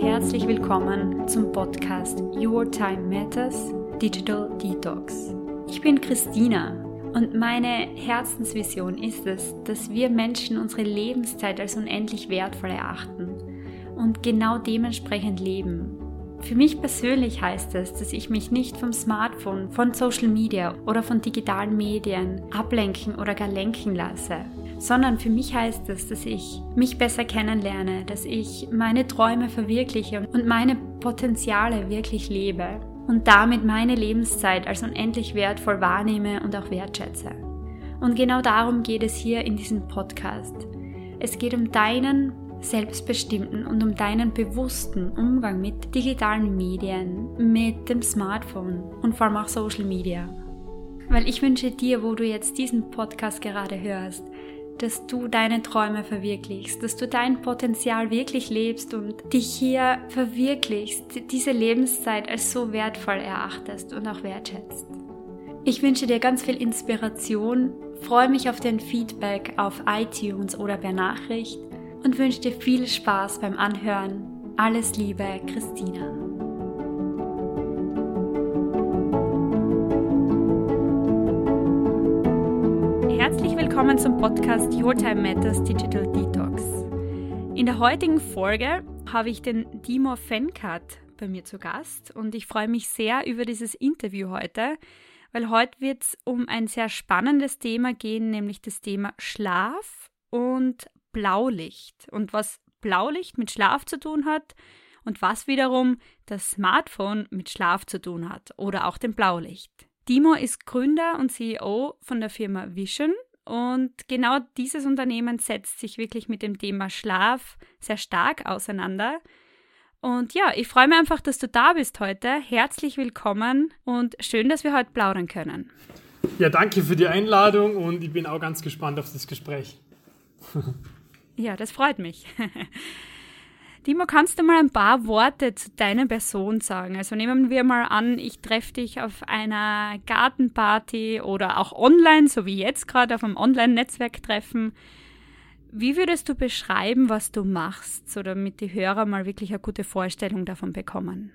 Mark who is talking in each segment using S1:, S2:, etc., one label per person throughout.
S1: herzlich willkommen zum Podcast Your Time Matters Digital Detox. Ich bin Christina und meine Herzensvision ist es, dass wir Menschen unsere Lebenszeit als unendlich wertvoll erachten und genau dementsprechend leben. Für mich persönlich heißt es, dass ich mich nicht vom Smartphone, von Social Media oder von digitalen Medien ablenken oder gar lenken lasse, sondern für mich heißt es, dass ich mich besser kennenlerne, dass ich meine Träume verwirkliche und meine Potenziale wirklich lebe und damit meine Lebenszeit als unendlich wertvoll wahrnehme und auch wertschätze. Und genau darum geht es hier in diesem Podcast. Es geht um deinen selbstbestimmten und um deinen bewussten Umgang mit digitalen Medien, mit dem Smartphone und vor allem auch Social Media. Weil ich wünsche dir, wo du jetzt diesen Podcast gerade hörst, dass du deine Träume verwirklichst, dass du dein Potenzial wirklich lebst und dich hier verwirklichst, diese Lebenszeit als so wertvoll erachtest und auch wertschätzt. Ich wünsche dir ganz viel Inspiration, freue mich auf dein Feedback auf iTunes oder per Nachricht und wünsche dir viel Spaß beim Anhören. Alles Liebe, Christina. Zum Podcast Your Time Matters Digital Detox. In der heutigen Folge habe ich den Dimo Fenkat bei mir zu Gast und ich freue mich sehr über dieses Interview heute, weil heute wird es um ein sehr spannendes Thema gehen, nämlich das Thema Schlaf und Blaulicht und was Blaulicht mit Schlaf zu tun hat und was wiederum das Smartphone mit Schlaf zu tun hat oder auch dem Blaulicht. Dimo ist Gründer und CEO von der Firma Vision und genau dieses Unternehmen setzt sich wirklich mit dem Thema Schlaf sehr stark auseinander. Und ja, ich freue mich einfach, dass du da bist heute. Herzlich willkommen und schön, dass wir heute plaudern können.
S2: Ja, danke für die Einladung und ich bin auch ganz gespannt auf das Gespräch.
S1: Ja, das freut mich. Timo, kannst du mal ein paar Worte zu deiner Person sagen? Also nehmen wir mal an, ich treffe dich auf einer Gartenparty oder auch online, so wie jetzt gerade auf einem Online-Netzwerktreffen. Wie würdest du beschreiben, was du machst, so damit die Hörer mal wirklich eine gute Vorstellung davon bekommen?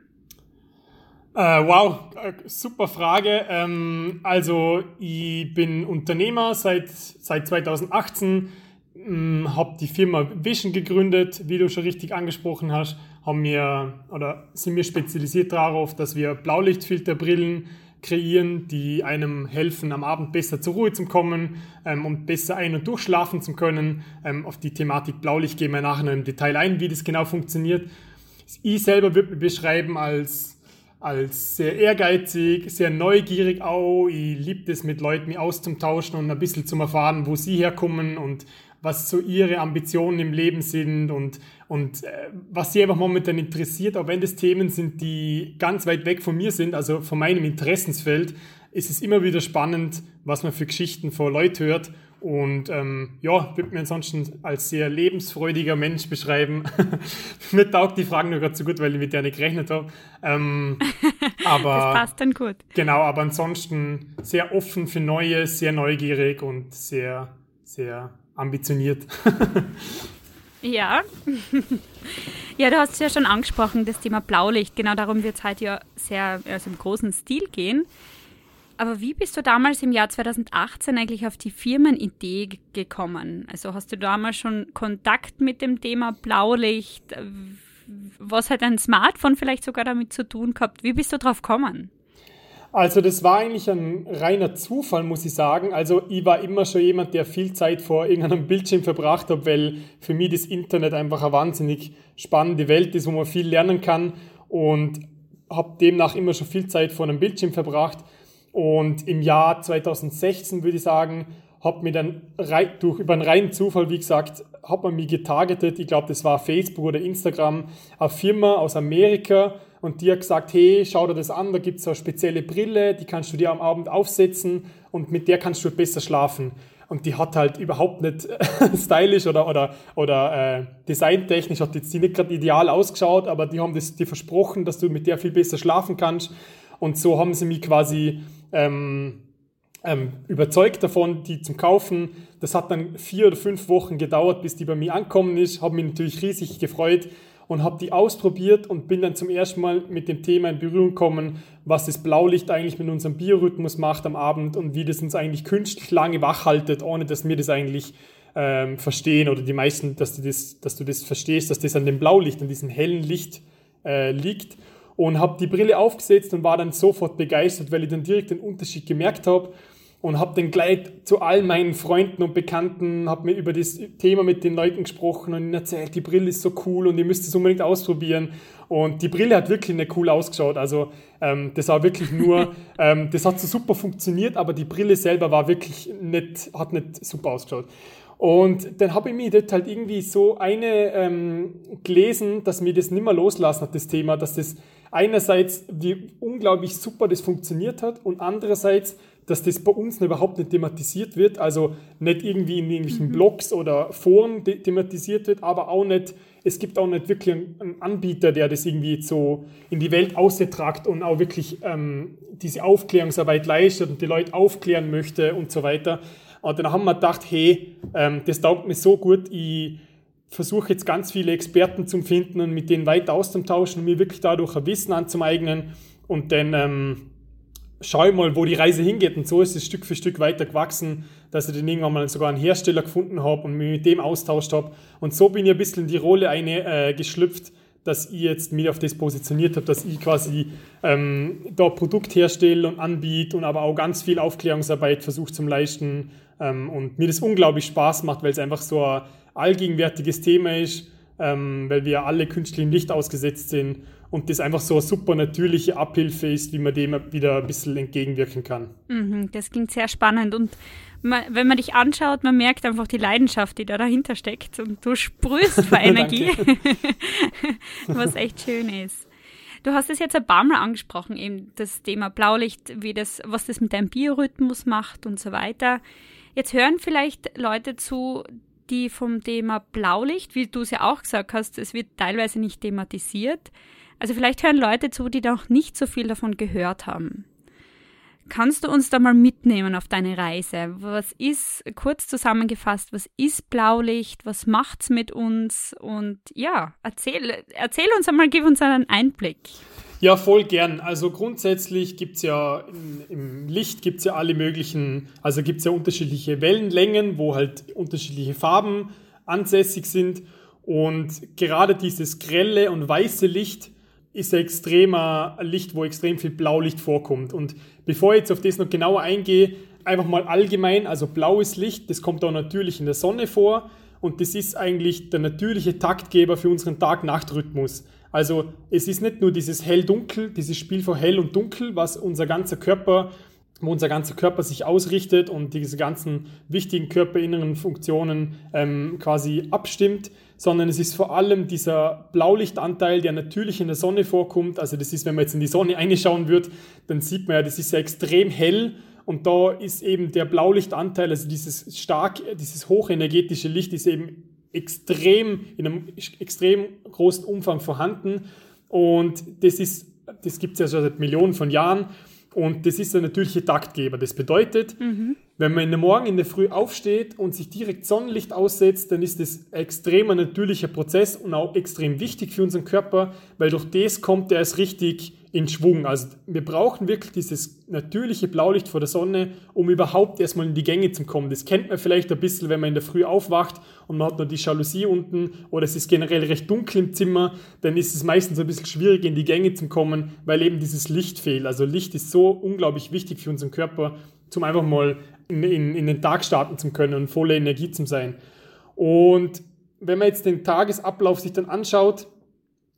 S2: Uh, wow, äh, super Frage. Ähm, also ich bin Unternehmer seit, seit 2018 hm, habe die Firma Vision gegründet, wie du schon richtig angesprochen hast, haben wir oder sind wir spezialisiert darauf, dass wir Blaulichtfilterbrillen kreieren, die einem helfen, am Abend besser zur Ruhe zu kommen ähm, und besser ein- und durchschlafen zu können. Ähm, auf die Thematik Blaulicht gehen wir nachher im Detail ein, wie das genau funktioniert. Ich selber würde mich beschreiben als als sehr ehrgeizig, sehr neugierig auch. Ich liebe es, mit Leuten mich auszutauschen und ein bisschen zu erfahren, wo sie herkommen und was so ihre Ambitionen im Leben sind und, und äh, was sie einfach momentan interessiert, auch wenn das Themen sind, die ganz weit weg von mir sind, also von meinem Interessensfeld, ist es immer wieder spannend, was man für Geschichten vor Leute hört. Und ähm, ja, würde mir ansonsten als sehr lebensfreudiger Mensch beschreiben. mir taugt die Fragen nur gerade so gut, weil ich mit der nicht gerechnet habe. Ähm,
S1: aber, das passt dann gut.
S2: Genau, aber ansonsten sehr offen für Neues, sehr neugierig und sehr, sehr ambitioniert.
S1: ja. ja, du hast es ja schon angesprochen, das Thema Blaulicht. Genau darum wird es heute ja sehr also im großen Stil gehen. Aber wie bist du damals im Jahr 2018 eigentlich auf die Firmenidee gekommen? Also hast du damals schon Kontakt mit dem Thema Blaulicht? Was hat ein Smartphone vielleicht sogar damit zu tun gehabt? Wie bist du drauf gekommen?
S2: Also das war eigentlich ein reiner Zufall, muss ich sagen. Also ich war immer schon jemand, der viel Zeit vor irgendeinem Bildschirm verbracht hat, weil für mich das Internet einfach eine wahnsinnig spannende Welt ist, wo man viel lernen kann und habe demnach immer schon viel Zeit vor einem Bildschirm verbracht. Und im Jahr 2016 würde ich sagen, hat mir dann durch über einen reinen Zufall, wie gesagt, hat man mich getargetet. Ich glaube, das war Facebook oder Instagram, eine Firma aus Amerika und die hat gesagt, hey, schau dir das an, da gibt es eine spezielle Brille, die kannst du dir am Abend aufsetzen und mit der kannst du besser schlafen. Und die hat halt überhaupt nicht stylisch oder, oder, oder äh, designtechnisch, hat jetzt die nicht gerade ideal ausgeschaut, aber die haben das dir versprochen, dass du mit der viel besser schlafen kannst. Und so haben sie mich quasi ähm, ähm, überzeugt davon, die zum Kaufen. Das hat dann vier oder fünf Wochen gedauert, bis die bei mir ankommen ist. Habe mich natürlich riesig gefreut und habe die ausprobiert und bin dann zum ersten Mal mit dem Thema in Berührung gekommen, was das Blaulicht eigentlich mit unserem Biorhythmus macht am Abend und wie das uns eigentlich künstlich lange wach haltet, ohne dass wir das eigentlich ähm, verstehen oder die meisten, dass du, das, dass du das verstehst, dass das an dem Blaulicht, an diesem hellen Licht äh, liegt. Und habe die Brille aufgesetzt und war dann sofort begeistert, weil ich dann direkt den Unterschied gemerkt habe und habe dann gleich zu all meinen Freunden und Bekannten, habe mir über das Thema mit den Leuten gesprochen und ihnen erzählt, die Brille ist so cool und ihr müsst es unbedingt ausprobieren. Und die Brille hat wirklich nicht cool ausgeschaut. Also ähm, das war wirklich nur, ähm, das hat so super funktioniert, aber die Brille selber war wirklich nicht, hat nicht super ausgeschaut. Und dann habe ich mir das halt irgendwie so eine ähm, gelesen, dass mir das nicht mehr loslassen hat, das Thema, dass das einerseits, wie unglaublich super das funktioniert hat und andererseits, dass das bei uns überhaupt nicht thematisiert wird, also nicht irgendwie in irgendwelchen mhm. Blogs oder Foren thematisiert wird, aber auch nicht, es gibt auch nicht wirklich einen Anbieter, der das irgendwie so in die Welt austragt und auch wirklich ähm, diese Aufklärungsarbeit leistet und die Leute aufklären möchte und so weiter. Und dann haben wir gedacht, hey, ähm, das taugt mir so gut, ich versuche jetzt ganz viele Experten zu finden und mit denen weiter auszutauschen und mir wirklich dadurch ein Wissen anzueignen und dann ähm, schau mal, wo die Reise hingeht. Und so ist es Stück für Stück weiter gewachsen, dass ich dann irgendwann mal sogar einen Hersteller gefunden habe und mich mit dem austauscht habe. Und so bin ich ein bisschen in die Rolle eine äh, geschlüpft, dass ich jetzt mich auf das positioniert habe, dass ich quasi ähm, da Produkt herstelle und anbiete und aber auch ganz viel Aufklärungsarbeit versuche zu leisten ähm, und mir das unglaublich Spaß macht, weil es einfach so ein allgegenwärtiges Thema ist, ähm, weil wir alle künstlichem Licht ausgesetzt sind und das einfach so eine super natürliche Abhilfe ist, wie man dem wieder ein bisschen entgegenwirken kann.
S1: Mhm, das klingt sehr spannend und man, wenn man dich anschaut, man merkt einfach die Leidenschaft, die da dahinter steckt und du sprühst vor Energie, was echt schön ist. Du hast es jetzt ein paar Mal angesprochen, eben das Thema Blaulicht, wie das, was das mit deinem Biorhythmus macht und so weiter. Jetzt hören vielleicht Leute zu, die vom Thema Blaulicht, wie du es ja auch gesagt hast, es wird teilweise nicht thematisiert. Also vielleicht hören Leute zu, die noch nicht so viel davon gehört haben. Kannst du uns da mal mitnehmen auf deine Reise? Was ist, kurz zusammengefasst, was ist Blaulicht? Was macht's mit uns? Und ja, erzähl, erzähl uns einmal, gib uns einen Einblick.
S2: Ja, voll gern. Also grundsätzlich gibt es ja im, Licht gibt ja alle möglichen, also gibt es ja unterschiedliche Wellenlängen, wo halt unterschiedliche Farben ansässig sind. Und gerade dieses grelle und weiße Licht ist ein extremer Licht, wo extrem viel Blaulicht vorkommt. Und bevor ich jetzt auf das noch genauer eingehe, einfach mal allgemein, also blaues Licht, das kommt auch natürlich in der Sonne vor und das ist eigentlich der natürliche Taktgeber für unseren Tag-Nacht-Rhythmus. Also es ist nicht nur dieses Hell-Dunkel, dieses Spiel von Hell und Dunkel, was unser ganzer Körper wo unser ganzer Körper sich ausrichtet und diese ganzen wichtigen körperinneren Funktionen ähm, quasi abstimmt, sondern es ist vor allem dieser Blaulichtanteil, der natürlich in der Sonne vorkommt. Also das ist, wenn man jetzt in die Sonne einschauen wird, dann sieht man ja, das ist ja extrem hell. Und da ist eben der Blaulichtanteil, also dieses stark, dieses hochenergetische Licht ist eben extrem, in einem extrem großen Umfang vorhanden. Und das ist, das gibt es ja schon seit Millionen von Jahren und das ist der natürliche Taktgeber. Das bedeutet, mhm. wenn man in der Morgen in der Früh aufsteht und sich direkt Sonnenlicht aussetzt, dann ist das ein extremer natürlicher Prozess und auch extrem wichtig für unseren Körper, weil durch das kommt er erst richtig in Schwung. Also wir brauchen wirklich dieses natürliche Blaulicht vor der Sonne, um überhaupt erstmal in die Gänge zu kommen. Das kennt man vielleicht ein bisschen, wenn man in der Früh aufwacht und man hat noch die Jalousie unten oder es ist generell recht dunkel im Zimmer, dann ist es meistens ein bisschen schwierig in die Gänge zu kommen, weil eben dieses Licht fehlt. Also Licht ist so unglaublich wichtig für unseren Körper, zum einfach mal in, in, in den Tag starten zu können und voller Energie zu sein. Und wenn man jetzt den Tagesablauf sich dann anschaut,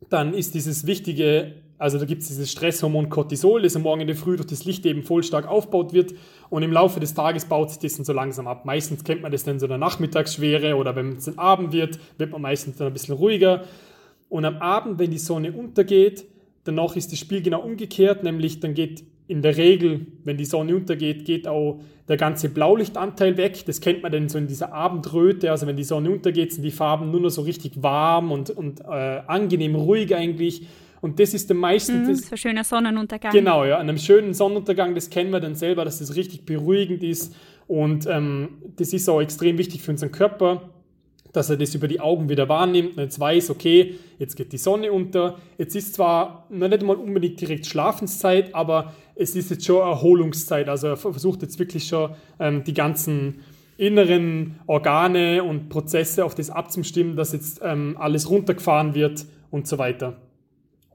S2: dann ist dieses wichtige also da gibt es dieses Stresshormon Cortisol, das am Morgen in der Früh durch das Licht eben voll stark aufgebaut wird und im Laufe des Tages baut sich das dann so langsam ab. Meistens kennt man das dann so in der Nachmittagsschwere oder wenn es dann Abend wird, wird man meistens dann ein bisschen ruhiger. Und am Abend, wenn die Sonne untergeht, danach ist das Spiel genau umgekehrt, nämlich dann geht in der Regel, wenn die Sonne untergeht, geht auch der ganze Blaulichtanteil weg. Das kennt man dann so in dieser Abendröte. Also wenn die Sonne untergeht, sind die Farben nur noch so richtig warm und, und äh, angenehm ruhig eigentlich. Und das ist der meisten.
S1: Mm, das ist ein schöner Sonnenuntergang.
S2: Genau, ja. An einem schönen Sonnenuntergang, das kennen wir dann selber, dass das richtig beruhigend ist. Und ähm, das ist auch extrem wichtig für unseren Körper. dass er das über die Augen wieder wahrnimmt und jetzt weiß, okay, jetzt geht die Sonne unter. Jetzt ist zwar noch nicht mal unbedingt direkt Schlafenszeit, aber es ist jetzt schon Erholungszeit. Also er versucht jetzt wirklich schon ähm, die ganzen inneren Organe und Prozesse auf das abzustimmen, dass jetzt ähm, alles runtergefahren wird und so weiter.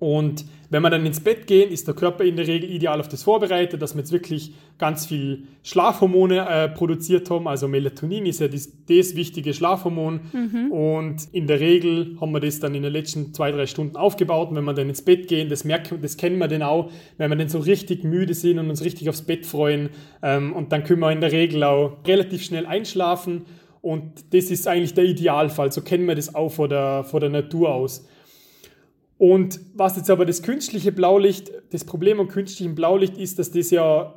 S2: Und wenn wir dann ins Bett gehen, ist der Körper in der Regel ideal auf das vorbereitet, dass wir jetzt wirklich ganz viel Schlafhormone äh, produziert haben. Also Melatonin ist ja das, das wichtige Schlafhormon. Mhm. Und in der Regel haben wir das dann in den letzten zwei, drei Stunden aufgebaut. Und wenn wir dann ins Bett gehen, das merken, das kennen wir dann auch, wenn wir dann so richtig müde sind und uns richtig aufs Bett freuen. Ähm, und dann können wir in der Regel auch relativ schnell einschlafen. Und das ist eigentlich der Idealfall. So kennen wir das auch vor der, vor der Natur aus. Und was jetzt aber das künstliche Blaulicht, das Problem am künstlichen Blaulicht ist, dass das ja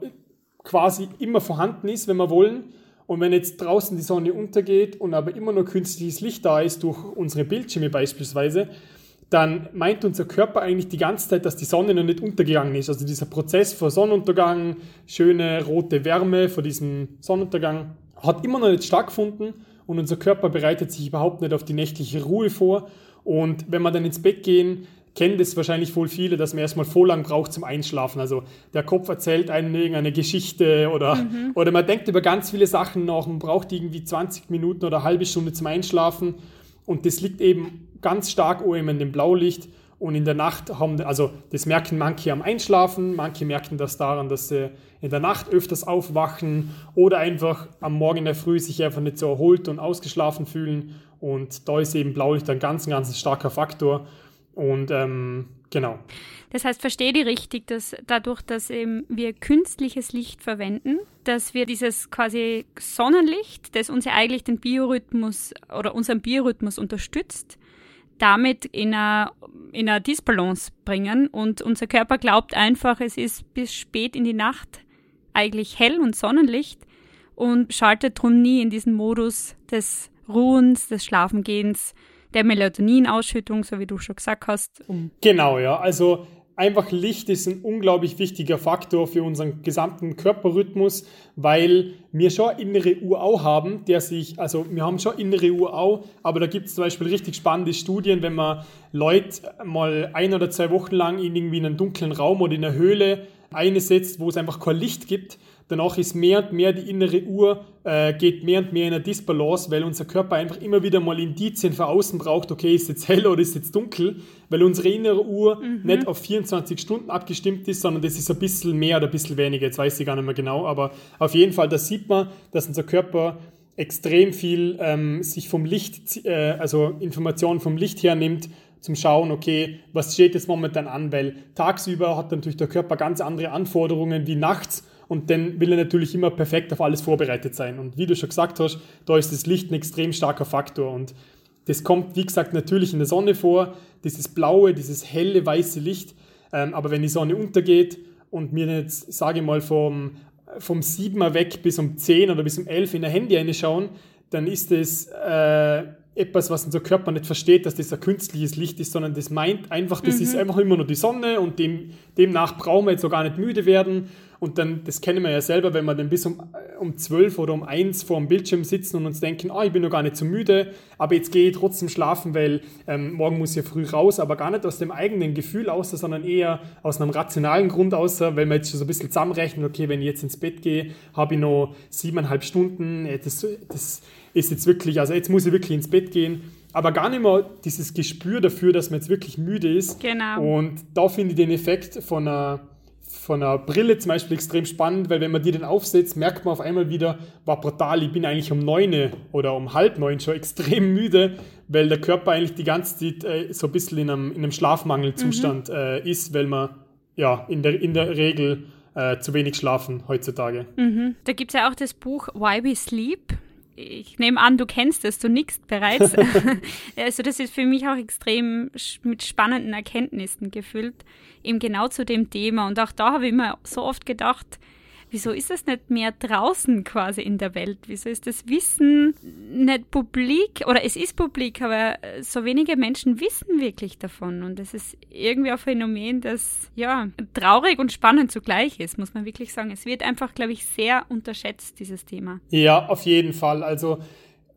S2: quasi immer vorhanden ist, wenn wir wollen. Und wenn jetzt draußen die Sonne untergeht und aber immer nur künstliches Licht da ist, durch unsere Bildschirme beispielsweise, dann meint unser Körper eigentlich die ganze Zeit, dass die Sonne noch nicht untergegangen ist. Also dieser Prozess vor Sonnenuntergang, schöne rote Wärme vor diesem Sonnenuntergang, hat immer noch nicht stattgefunden und unser Körper bereitet sich überhaupt nicht auf die nächtliche Ruhe vor. Und wenn wir dann ins Bett gehen, kennen das wahrscheinlich wohl viele, dass man erstmal voll lang braucht zum Einschlafen. Also der Kopf erzählt einem irgendeine Geschichte oder, mhm. oder man denkt über ganz viele Sachen nach und braucht irgendwie 20 Minuten oder eine halbe Stunde zum Einschlafen. Und das liegt eben ganz stark oben in dem Blaulicht. Und in der Nacht haben, also das merken manche am Einschlafen, manche merken das daran, dass sie in der Nacht öfters aufwachen oder einfach am Morgen in der Früh sich einfach nicht so erholt und ausgeschlafen fühlen. Und da ist eben Blaulicht ein ganz, ganz starker Faktor. Und ähm, genau.
S1: Das heißt, verstehe die richtig, dass dadurch, dass eben wir künstliches Licht verwenden, dass wir dieses quasi Sonnenlicht, das uns ja eigentlich den Biorhythmus oder unseren Biorhythmus unterstützt, damit in eine, in eine Disbalance bringen und unser Körper glaubt einfach, es ist bis spät in die Nacht eigentlich hell und Sonnenlicht und schaltet drum nie in diesen Modus des Ruhens, des Schlafengehens, der Melatoninausschüttung, so wie du schon gesagt hast.
S2: Genau, ja. Also einfach Licht ist ein unglaublich wichtiger Faktor für unseren gesamten Körperrhythmus, weil wir schon innere Uhr auch haben, der sich, also wir haben schon innere Uhr auch, aber da gibt es zum Beispiel richtig spannende Studien, wenn man Leute mal ein oder zwei Wochen lang in irgendwie einen dunklen Raum oder in einer Höhle einsetzt, wo es einfach kein Licht gibt, Danach ist mehr und mehr die innere Uhr, äh, geht mehr und mehr in eine Disbalance, weil unser Körper einfach immer wieder mal Indizien von außen braucht, okay, ist jetzt hell oder ist jetzt dunkel, weil unsere innere Uhr mhm. nicht auf 24 Stunden abgestimmt ist, sondern das ist ein bisschen mehr oder ein bisschen weniger, jetzt weiß ich gar nicht mehr genau, aber auf jeden Fall, da sieht man, dass unser Körper extrem viel ähm, sich vom Licht, äh, also Informationen vom Licht hernimmt, zum Schauen, okay, was steht jetzt momentan an, weil tagsüber hat natürlich der Körper ganz andere Anforderungen wie nachts und dann will er natürlich immer perfekt auf alles vorbereitet sein. Und wie du schon gesagt hast, da ist das Licht ein extrem starker Faktor. Und das kommt, wie gesagt, natürlich in der Sonne vor, dieses blaue, dieses helle, weiße Licht. Ähm, aber wenn die Sonne untergeht und mir jetzt, sage ich mal, vom, vom 7er weg bis um 10 oder bis um 11 in der Handy reinschauen, dann ist das äh, etwas, was unser Körper nicht versteht, dass das ein künstliches Licht ist, sondern das meint einfach, das mhm. ist einfach immer nur die Sonne und dem, demnach brauchen wir jetzt so gar nicht müde werden. Und dann, das kennen wir ja selber, wenn wir dann bis um, um 12 oder um 1 vor dem Bildschirm sitzen und uns denken, ah, ich bin noch gar nicht so müde, aber jetzt gehe ich trotzdem schlafen, weil ähm, morgen muss ich ja früh raus, aber gar nicht aus dem eigenen Gefühl aus, sondern eher aus einem rationalen Grund aus, weil wir jetzt schon so ein bisschen zusammenrechnen, okay, wenn ich jetzt ins Bett gehe, habe ich noch siebeneinhalb Stunden, das, das ist jetzt wirklich, also jetzt muss ich wirklich ins Bett gehen aber gar nicht mehr dieses Gespür dafür, dass man jetzt wirklich müde ist.
S1: Genau.
S2: Und da finde ich den Effekt von einer von einer Brille zum Beispiel extrem spannend, weil wenn man die dann aufsetzt, merkt man auf einmal wieder, war brutal, ich bin eigentlich um neun oder um halb neun schon extrem müde, weil der Körper eigentlich die ganze Zeit äh, so ein bisschen in einem, in einem Schlafmangelzustand mhm. äh, ist, weil man ja in der, in der Regel äh, zu wenig schlafen heutzutage.
S1: Mhm. Da gibt es ja auch das Buch Why We Sleep ich nehme an, du kennst es, du nickst bereits. also das ist für mich auch extrem mit spannenden Erkenntnissen gefüllt, eben genau zu dem Thema. Und auch da habe ich mir so oft gedacht, wieso ist es nicht mehr draußen quasi in der Welt? Wieso ist das Wissen nicht publik? Oder es ist publik, aber so wenige Menschen wissen wirklich davon. Und es ist irgendwie ein Phänomen, das ja traurig und spannend zugleich ist, muss man wirklich sagen. Es wird einfach, glaube ich, sehr unterschätzt, dieses Thema.
S2: Ja, auf jeden Fall. Also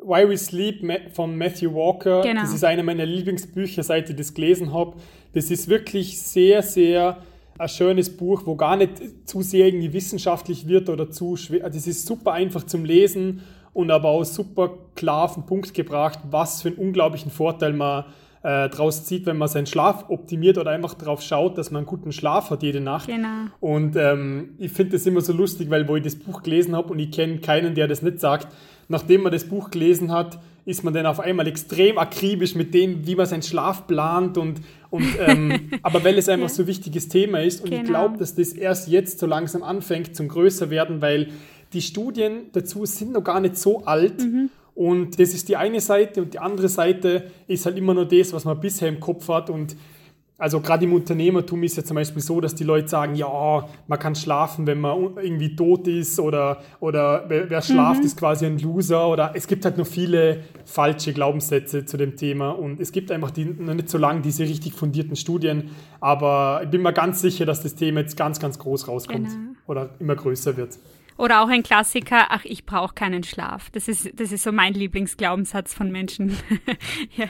S2: Why We Sleep von Matthew Walker.
S1: Genau.
S2: Das ist einer meiner Lieblingsbücher, seit ich das gelesen habe. Das ist wirklich sehr, sehr ein schönes Buch, wo gar nicht zu sehr irgendwie wissenschaftlich wird oder zu schwer. Das ist super einfach zum Lesen und aber auch super klar auf den Punkt gebracht, was für einen unglaublichen Vorteil man äh, draus zieht, wenn man seinen Schlaf optimiert oder einfach darauf schaut, dass man einen guten Schlaf hat jede Nacht.
S1: Genau.
S2: Und ähm, ich finde das immer so lustig, weil wo ich das Buch gelesen habe und ich kenne keinen, der das nicht sagt, nachdem man das Buch gelesen hat, ist man dann auf einmal extrem akribisch mit dem, wie man seinen Schlaf plant und, und ähm, aber weil es einfach ja. so ein wichtiges Thema ist und genau. ich glaube, dass das erst jetzt so langsam anfängt zum größer werden, weil die Studien dazu sind noch gar nicht so alt mhm. Und das ist die eine Seite und die andere Seite ist halt immer nur das, was man bisher im Kopf hat. Und also gerade im Unternehmertum ist ja zum Beispiel so, dass die Leute sagen, ja, man kann schlafen, wenn man irgendwie tot ist oder, oder wer, wer schlaft, mhm. ist quasi ein Loser oder es gibt halt noch viele falsche Glaubenssätze zu dem Thema und es gibt einfach die, noch nicht so lange diese richtig fundierten Studien, aber ich bin mir ganz sicher, dass das Thema jetzt ganz, ganz groß rauskommt genau. oder immer größer wird.
S1: Oder auch ein Klassiker, ach, ich brauche keinen Schlaf. Das ist, das ist so mein Lieblingsglaubenssatz von Menschen.
S2: ja.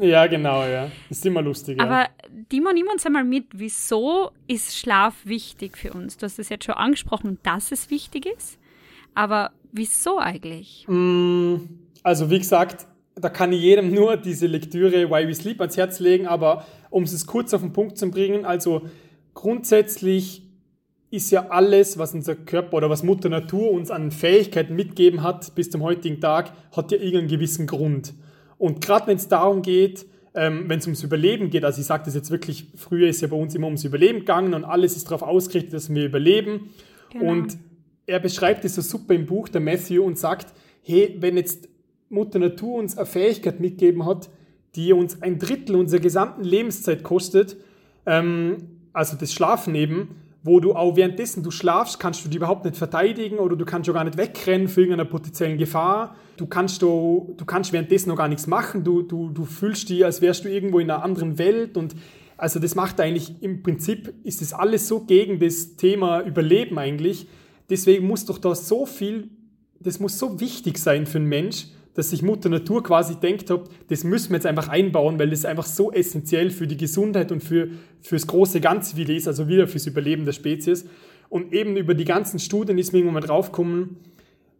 S2: Ja. genau, ja. Ist immer lustig.
S1: Aber ja. Dimo, nimm uns einmal mit, wieso ist Schlaf wichtig für uns? Du hast es jetzt schon angesprochen, dass es wichtig ist. Aber wieso eigentlich?
S2: Mm, also, wie gesagt, da kann ich jedem nur diese Lektüre Why We Sleep ans Herz legen, aber um es kurz auf den Punkt zu bringen, also grundsätzlich ist ja alles, was unser Körper oder was Mutter Natur uns an Fähigkeiten mitgeben hat bis zum heutigen Tag, hat ja irgendeinen gewissen Grund. Und gerade wenn es darum geht, ähm, wenn es ums Überleben geht, also ich sage das jetzt wirklich, früher ist ja bei uns immer ums Überleben gegangen und alles ist darauf ausgerichtet, dass wir überleben. Genau. Und er beschreibt es so super im Buch, der Matthew, und sagt, hey, wenn jetzt Mutter Natur uns eine Fähigkeit mitgeben hat, die uns ein Drittel unserer gesamten Lebenszeit kostet, ähm, also das Schlafen eben, wo du auch währenddessen du schlafst, kannst du die überhaupt nicht verteidigen oder du kannst schon gar nicht wegrennen für irgendeine potenziellen Gefahr. Du kannst, du, du kannst währenddessen noch gar nichts machen. Du, du, du fühlst dich, als wärst du irgendwo in einer anderen Welt und also das macht eigentlich, im Prinzip ist das alles so gegen das Thema Überleben eigentlich. Deswegen muss doch da so viel, das muss so wichtig sein für einen Mensch, dass sich Mutter Natur quasi denkt hat, das müssen wir jetzt einfach einbauen, weil das einfach so essentiell für die Gesundheit und für fürs große Ganze wieder ist, also wieder fürs Überleben der Spezies. Und eben über die ganzen Studien ist mir irgendwann draufgekommen,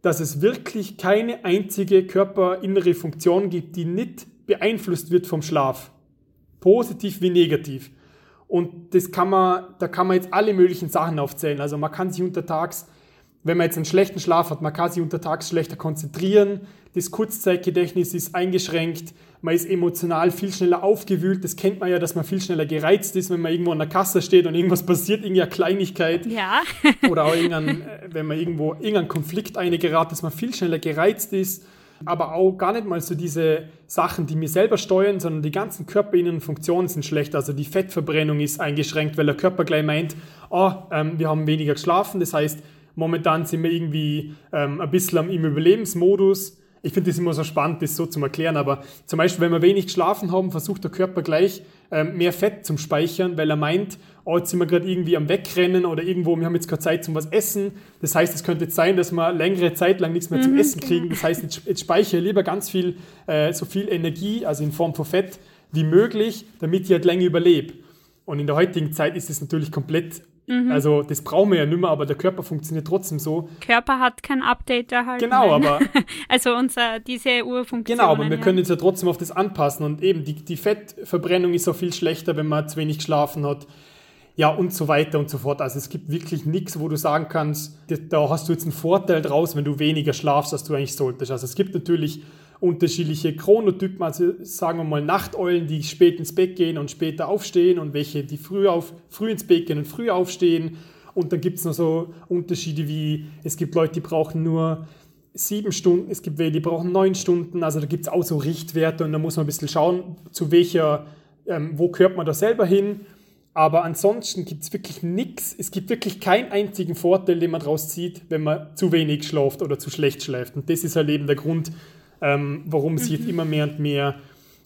S2: dass es wirklich keine einzige körperinnere Funktion gibt, die nicht beeinflusst wird vom Schlaf. Positiv wie negativ. Und das kann man, da kann man jetzt alle möglichen Sachen aufzählen. Also man kann sich untertags, wenn man jetzt einen schlechten Schlaf hat, man kann sich untertags schlechter konzentrieren, das Kurzzeitgedächtnis ist eingeschränkt, man ist emotional viel schneller aufgewühlt. Das kennt man ja, dass man viel schneller gereizt ist, wenn man irgendwo an der Kasse steht und irgendwas passiert, irgendeine Kleinigkeit.
S1: Ja.
S2: Oder auch irgendein, äh, wenn man irgendwo irgendeinen Konflikt eingerät, dass man viel schneller gereizt ist. Aber auch gar nicht mal so diese Sachen, die mir selber steuern, sondern die ganzen körperinneren Funktionen sind schlecht. Also die Fettverbrennung ist eingeschränkt, weil der Körper gleich meint, oh, ähm, wir haben weniger geschlafen. Das heißt, momentan sind wir irgendwie ähm, ein bisschen im Überlebensmodus ich finde das immer so spannend, das so zu erklären, aber zum Beispiel, wenn wir wenig geschlafen haben, versucht der Körper gleich ähm, mehr Fett zum Speichern, weil er meint, oh, jetzt sind wir gerade irgendwie am Wegrennen oder irgendwo, wir haben jetzt keine Zeit zum was essen. Das heißt, es könnte jetzt sein, dass wir längere Zeit lang nichts mehr zum mhm, Essen kriegen. Das heißt, jetzt, jetzt speichere lieber ganz viel, äh, so viel Energie, also in Form von Fett, wie möglich, damit ich halt länger überlebe. Und in der heutigen Zeit ist es natürlich komplett Mhm. Also das brauchen wir ja nicht mehr, aber der Körper funktioniert trotzdem so.
S1: Körper hat kein Update erhalten.
S2: Genau, aber...
S1: also unser, diese Urfunktion.
S2: Genau, aber wir ja. können uns ja trotzdem auf das anpassen und eben die, die Fettverbrennung ist auch viel schlechter, wenn man zu wenig geschlafen hat. Ja, und so weiter und so fort. Also es gibt wirklich nichts, wo du sagen kannst, da hast du jetzt einen Vorteil draus, wenn du weniger schlafst, als du eigentlich solltest. Also es gibt natürlich unterschiedliche Chronotypen, also sagen wir mal Nachteulen, die spät ins Bett gehen und später aufstehen und welche, die früh, auf, früh ins Bett gehen und früh aufstehen. Und dann gibt es noch so Unterschiede wie, es gibt Leute, die brauchen nur sieben Stunden, es gibt welche, die brauchen neun Stunden, also da gibt es auch so Richtwerte und da muss man ein bisschen schauen, zu welcher, ähm, wo gehört man da selber hin. Aber ansonsten gibt es wirklich nichts, es gibt wirklich keinen einzigen Vorteil, den man daraus zieht, wenn man zu wenig schläft oder zu schlecht schläft. Und das ist halt eben der Grund, ähm, warum sich jetzt mhm. immer mehr und mehr,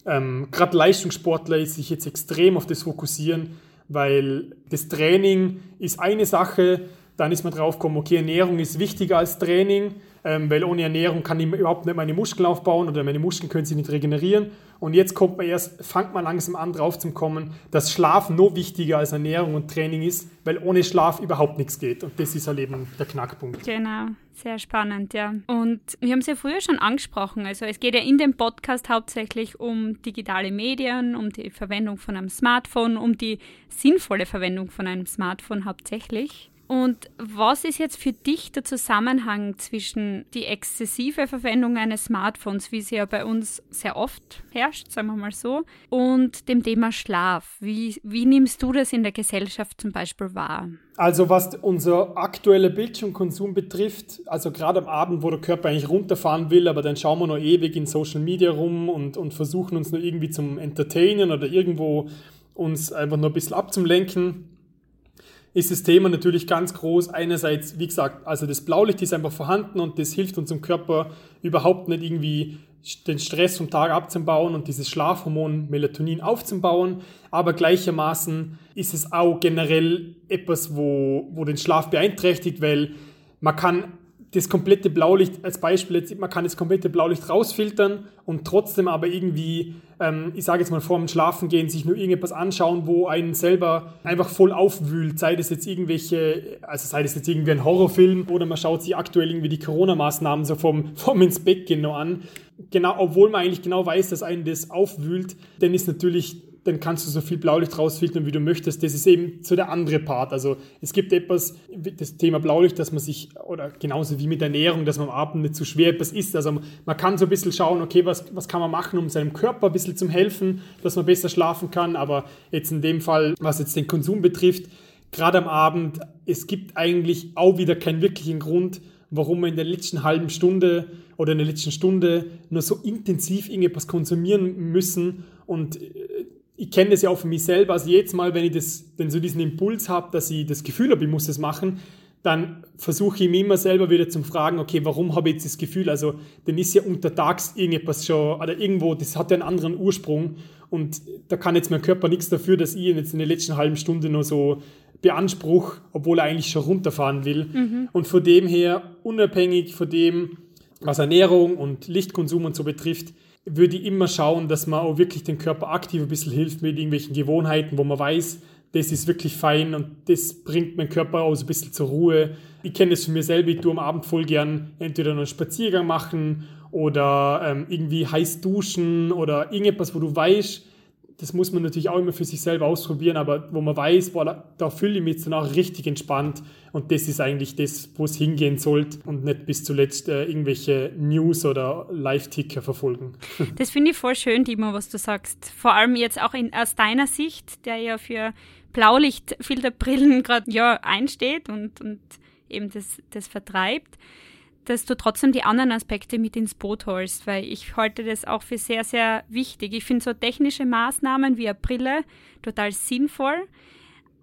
S2: ähm, gerade Leistungssportler, sich jetzt extrem auf das fokussieren, weil das Training ist eine Sache, dann ist man drauf gekommen, okay, Ernährung ist wichtiger als Training, ähm, weil ohne Ernährung kann ich überhaupt nicht meine Muskeln aufbauen oder meine Muskeln können sich nicht regenerieren. Und jetzt kommt man erst, fängt man langsam an drauf zu kommen, dass Schlaf noch wichtiger als Ernährung und Training ist, weil ohne Schlaf überhaupt nichts geht. Und das ist halt eben der Knackpunkt.
S1: Genau, sehr spannend, ja. Und wir haben es ja früher schon angesprochen. Also es geht ja in dem Podcast hauptsächlich um digitale Medien, um die Verwendung von einem Smartphone, um die sinnvolle Verwendung von einem Smartphone hauptsächlich. Und was ist jetzt für dich der Zusammenhang zwischen die exzessive Verwendung eines Smartphones, wie sie ja bei uns sehr oft herrscht, sagen wir mal so, und dem Thema Schlaf? Wie, wie nimmst du das in der Gesellschaft zum Beispiel wahr?
S2: Also was unser aktueller Bildschirmkonsum betrifft, also gerade am Abend, wo der Körper eigentlich runterfahren will, aber dann schauen wir noch ewig in Social Media rum und, und versuchen uns nur irgendwie zum Entertainen oder irgendwo uns einfach nur ein bisschen abzulenken ist das Thema natürlich ganz groß. Einerseits, wie gesagt, also das Blaulicht ist einfach vorhanden und das hilft unserem Körper überhaupt nicht irgendwie den Stress vom Tag abzubauen und dieses Schlafhormon Melatonin aufzubauen. Aber gleichermaßen ist es auch generell etwas, wo, wo den Schlaf beeinträchtigt, weil man kann das komplette Blaulicht als Beispiel, jetzt, man kann das komplette Blaulicht rausfiltern und trotzdem aber irgendwie, ähm, ich sage jetzt mal vor dem Schlafengehen, sich nur irgendetwas anschauen, wo einen selber einfach voll aufwühlt, sei das jetzt irgendwelche, also sei das jetzt irgendwie ein Horrorfilm oder man schaut sich aktuell irgendwie die Corona-Maßnahmen so vom, vom ins Bett gehen noch an. Genau, obwohl man eigentlich genau weiß, dass einen das aufwühlt, dann ist natürlich dann kannst du so viel Blaulicht rausfiltern, wie du möchtest. Das ist eben so der andere Part. Also es gibt etwas, das Thema Blaulicht, dass man sich, oder genauso wie mit Ernährung, dass man am Abend nicht zu schwer etwas isst. Also man kann so ein bisschen schauen, okay, was, was kann man machen, um seinem Körper ein bisschen zu helfen, dass man besser schlafen kann. Aber jetzt in dem Fall, was jetzt den Konsum betrifft, gerade am Abend, es gibt eigentlich auch wieder keinen wirklichen Grund, warum man in der letzten halben Stunde oder in der letzten Stunde nur so intensiv irgendetwas konsumieren müssen und äh, ich kenne das ja auch von mir selber, also jedes Mal, wenn ich das, wenn so diesen Impuls habe, dass ich das Gefühl habe, ich muss das machen, dann versuche ich mich immer selber wieder zu fragen, okay, warum habe ich jetzt das Gefühl, also dann ist ja untertags irgendetwas schon, oder irgendwo, das hat ja einen anderen Ursprung und da kann jetzt mein Körper nichts dafür, dass ich ihn jetzt in der letzten halben Stunde nur so beanspruch, obwohl er eigentlich schon runterfahren will. Mhm. Und von dem her, unabhängig von dem, was Ernährung und Lichtkonsum und so betrifft, würde ich immer schauen, dass man auch wirklich den Körper aktiv ein bisschen hilft mit irgendwelchen Gewohnheiten, wo man weiß, das ist wirklich fein und das bringt meinen Körper auch so ein bisschen zur Ruhe. Ich kenne das von mir selber, ich tue am Abend voll gern entweder einen Spaziergang machen oder ähm, irgendwie heiß duschen oder irgendetwas, wo du weißt, das muss man natürlich auch immer für sich selber ausprobieren, aber wo man weiß, boah, da fühle ich mich auch richtig entspannt und das ist eigentlich das, wo es hingehen sollte und nicht bis zuletzt äh, irgendwelche News oder Live-Ticker verfolgen.
S1: Das finde ich voll schön, Timo, was du sagst. Vor allem jetzt auch in, aus deiner Sicht, der ja für Blaulichtfilterbrillen gerade ja, einsteht und, und eben das, das vertreibt dass du trotzdem die anderen Aspekte mit ins Boot holst, weil ich halte das auch für sehr, sehr wichtig. Ich finde so technische Maßnahmen wie eine Brille total sinnvoll,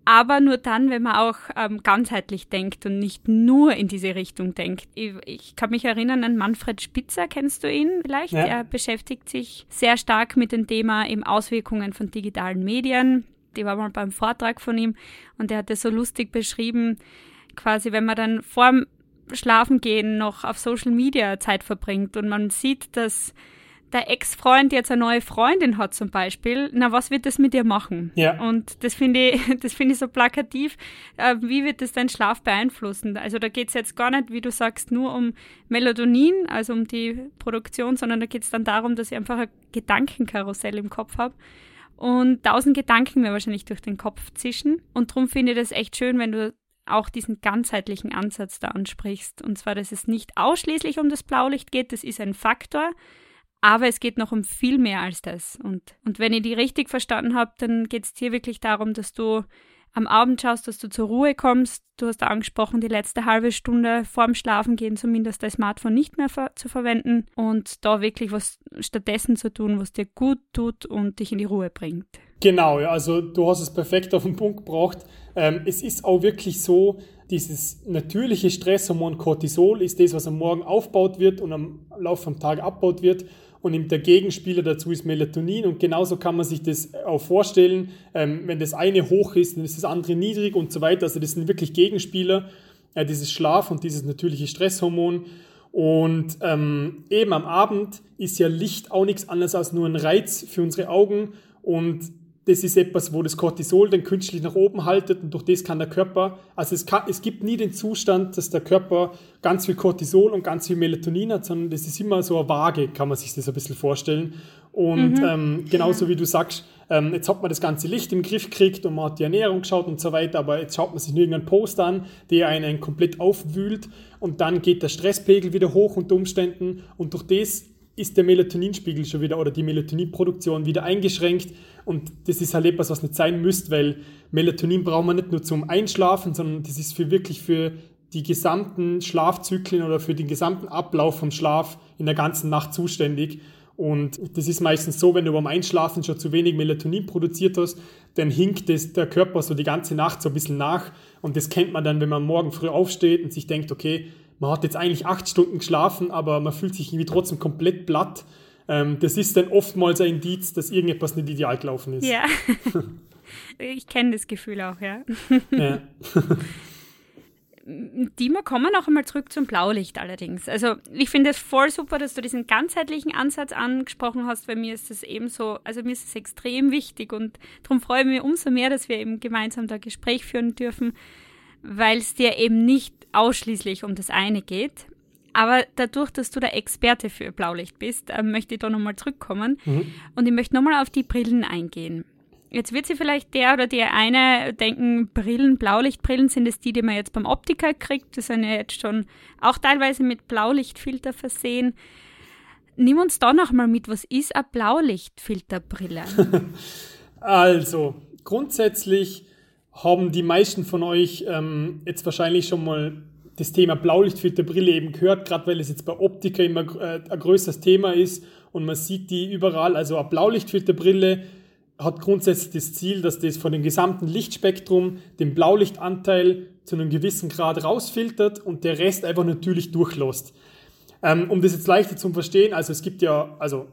S1: aber nur dann, wenn man auch ähm, ganzheitlich denkt und nicht nur in diese Richtung denkt. Ich, ich, kann mich erinnern an Manfred Spitzer, kennst du ihn vielleicht? Ja. Er beschäftigt sich sehr stark mit dem Thema eben Auswirkungen von digitalen Medien. Die war mal beim Vortrag von ihm und er hat das so lustig beschrieben, quasi, wenn man dann vorm Schlafen gehen noch auf Social Media Zeit verbringt und man sieht, dass der Ex-Freund jetzt eine neue Freundin hat zum Beispiel, na, was wird das mit dir machen? Ja. Und das finde ich, das finde ich so plakativ. Äh, wie wird das deinen Schlaf beeinflussen? Also da geht es jetzt gar nicht, wie du sagst, nur um Melatonin, also um die Produktion, sondern da geht es dann darum, dass ich einfach ein Gedankenkarussell im Kopf habe und tausend Gedanken mir wahrscheinlich durch den Kopf zischen. Und darum finde ich das echt schön, wenn du auch diesen ganzheitlichen Ansatz da ansprichst. Und zwar, dass es nicht ausschließlich um das Blaulicht geht, das ist ein Faktor, aber es geht noch um viel mehr als das. Und, und wenn ich die richtig verstanden habe, dann geht es dir wirklich darum, dass du am Abend schaust, dass du zur Ruhe kommst. Du hast angesprochen, die letzte halbe Stunde vorm Schlafengehen zumindest dein Smartphone nicht mehr ver zu verwenden und da wirklich was stattdessen zu tun, was dir gut tut und dich in die Ruhe bringt.
S2: Genau, also du hast es perfekt auf den Punkt gebracht. Ähm, es ist auch wirklich so, dieses natürliche Stresshormon Cortisol ist das, was am Morgen aufgebaut wird und am Laufe vom Tag abgebaut wird. Und der Gegenspieler dazu ist Melatonin. Und genauso kann man sich das auch vorstellen. Ähm, wenn das eine hoch ist, dann ist das andere niedrig und so weiter. Also das sind wirklich Gegenspieler, äh, dieses Schlaf und dieses natürliche Stresshormon. Und ähm, eben am Abend ist ja Licht auch nichts anderes als nur ein Reiz für unsere Augen und das ist etwas, wo das Cortisol dann künstlich nach oben haltet und durch das kann der Körper, also es, kann, es gibt nie den Zustand, dass der Körper ganz viel Cortisol und ganz viel Melatonin hat, sondern das ist immer so eine Waage, kann man sich das ein bisschen vorstellen. Und mhm. ähm, genauso wie du sagst, ähm, jetzt hat man das ganze Licht im Griff gekriegt und man hat die Ernährung geschaut und so weiter, aber jetzt schaut man sich nur irgendeinen Post an, der einen komplett aufwühlt und dann geht der Stresspegel wieder hoch unter Umständen und durch das ist der Melatoninspiegel schon wieder oder die Melatoninproduktion wieder eingeschränkt und das ist halt etwas, was nicht sein müsste, weil Melatonin braucht man nicht nur zum Einschlafen, sondern das ist für wirklich für die gesamten Schlafzyklen oder für den gesamten Ablauf vom Schlaf in der ganzen Nacht zuständig. Und das ist meistens so, wenn du beim Einschlafen schon zu wenig Melatonin produziert hast, dann hinkt das der Körper so die ganze Nacht so ein bisschen nach. Und das kennt man dann, wenn man morgen früh aufsteht und sich denkt, okay, man hat jetzt eigentlich acht Stunden geschlafen, aber man fühlt sich irgendwie trotzdem komplett platt. Ähm, das ist dann oftmals ein Indiz, dass irgendetwas nicht ideal gelaufen ist.
S1: Ja. ich kenne das Gefühl auch, ja. ja. Dima, kommen wir noch einmal zurück zum Blaulicht allerdings. Also ich finde es voll super, dass du diesen ganzheitlichen Ansatz angesprochen hast, weil mir ist es ebenso, also mir ist es extrem wichtig und darum freue ich mich umso mehr, dass wir eben gemeinsam da Gespräch führen dürfen, weil es dir eben nicht ausschließlich um das eine geht. Aber dadurch, dass du der Experte für Blaulicht bist, äh, möchte ich da nochmal zurückkommen. Mhm. Und ich möchte nochmal auf die Brillen eingehen. Jetzt wird sich vielleicht der oder der eine denken, Brillen, Blaulichtbrillen sind es die, die man jetzt beim Optiker kriegt. Das sind ja jetzt schon auch teilweise mit Blaulichtfilter versehen. Nimm uns da nochmal mit, was ist eine Blaulichtfilterbrille?
S2: also, grundsätzlich haben die meisten von euch ähm, jetzt wahrscheinlich schon mal das Thema Blaulichtfilterbrille eben gehört, gerade weil es jetzt bei Optiker immer äh, ein größeres Thema ist und man sieht die überall. Also eine Blaulichtfilterbrille hat grundsätzlich das Ziel, dass das von dem gesamten Lichtspektrum den Blaulichtanteil zu einem gewissen Grad rausfiltert und der Rest einfach natürlich durchlässt. Ähm, um das jetzt leichter zu verstehen, also es gibt ja, also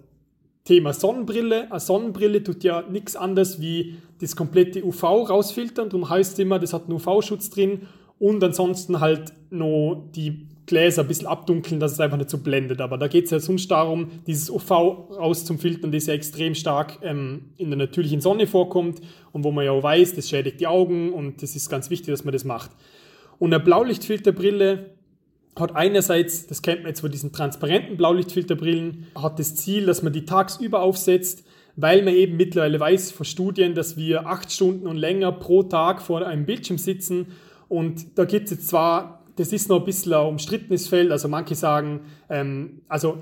S2: Thema Sonnenbrille. Eine Sonnenbrille tut ja nichts anderes wie das komplette UV rausfiltern. Darum heißt es immer, das hat einen UV-Schutz drin und ansonsten halt noch die Gläser ein bisschen abdunkeln, dass es einfach nicht so blendet. Aber da geht es ja sonst darum, dieses UV rauszufiltern, das ja extrem stark ähm, in der natürlichen Sonne vorkommt und wo man ja auch weiß, das schädigt die Augen und das ist ganz wichtig, dass man das macht. Und eine Blaulichtfilterbrille hat einerseits, das kennt man jetzt von diesen transparenten Blaulichtfilterbrillen, hat das Ziel, dass man die tagsüber aufsetzt, weil man eben mittlerweile weiß von Studien, dass wir acht Stunden und länger pro Tag vor einem Bildschirm sitzen. Und da gibt es jetzt zwar, das ist noch ein bisschen ein umstrittenes Feld, also manche sagen, ähm, also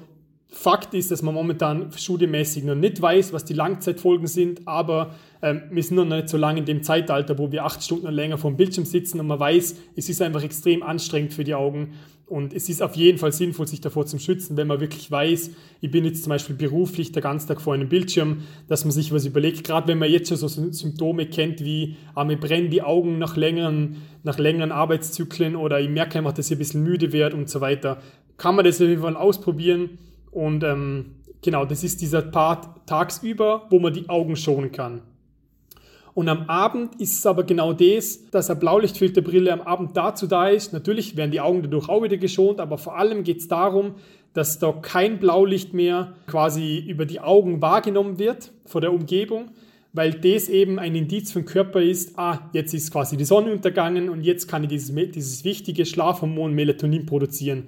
S2: Fakt ist, dass man momentan studienmäßig noch nicht weiß, was die Langzeitfolgen sind, aber ähm, wir sind noch nicht so lange in dem Zeitalter, wo wir acht Stunden und länger vor dem Bildschirm sitzen und man weiß, es ist einfach extrem anstrengend für die Augen und es ist auf jeden Fall sinnvoll, sich davor zu schützen, wenn man wirklich weiß, ich bin jetzt zum Beispiel beruflich der ganze Tag vor einem Bildschirm, dass man sich was überlegt, gerade wenn man jetzt schon so Symptome kennt wie, ah, mir brennen die Augen nach längeren, nach längeren Arbeitszyklen oder ich merke einfach, dass ich ein bisschen müde werde und so weiter, kann man das auf jeden Fall ausprobieren und ähm, genau, das ist dieser Part tagsüber, wo man die Augen schonen kann. Und am Abend ist es aber genau das, dass eine Blaulichtfilterbrille am Abend dazu da ist. Natürlich werden die Augen dadurch auch wieder geschont, aber vor allem geht es darum, dass da kein Blaulicht mehr quasi über die Augen wahrgenommen wird von der Umgebung, weil das eben ein Indiz für den Körper ist, ah, jetzt ist quasi die Sonne untergangen und jetzt kann ich dieses, dieses wichtige Schlafhormon Melatonin produzieren.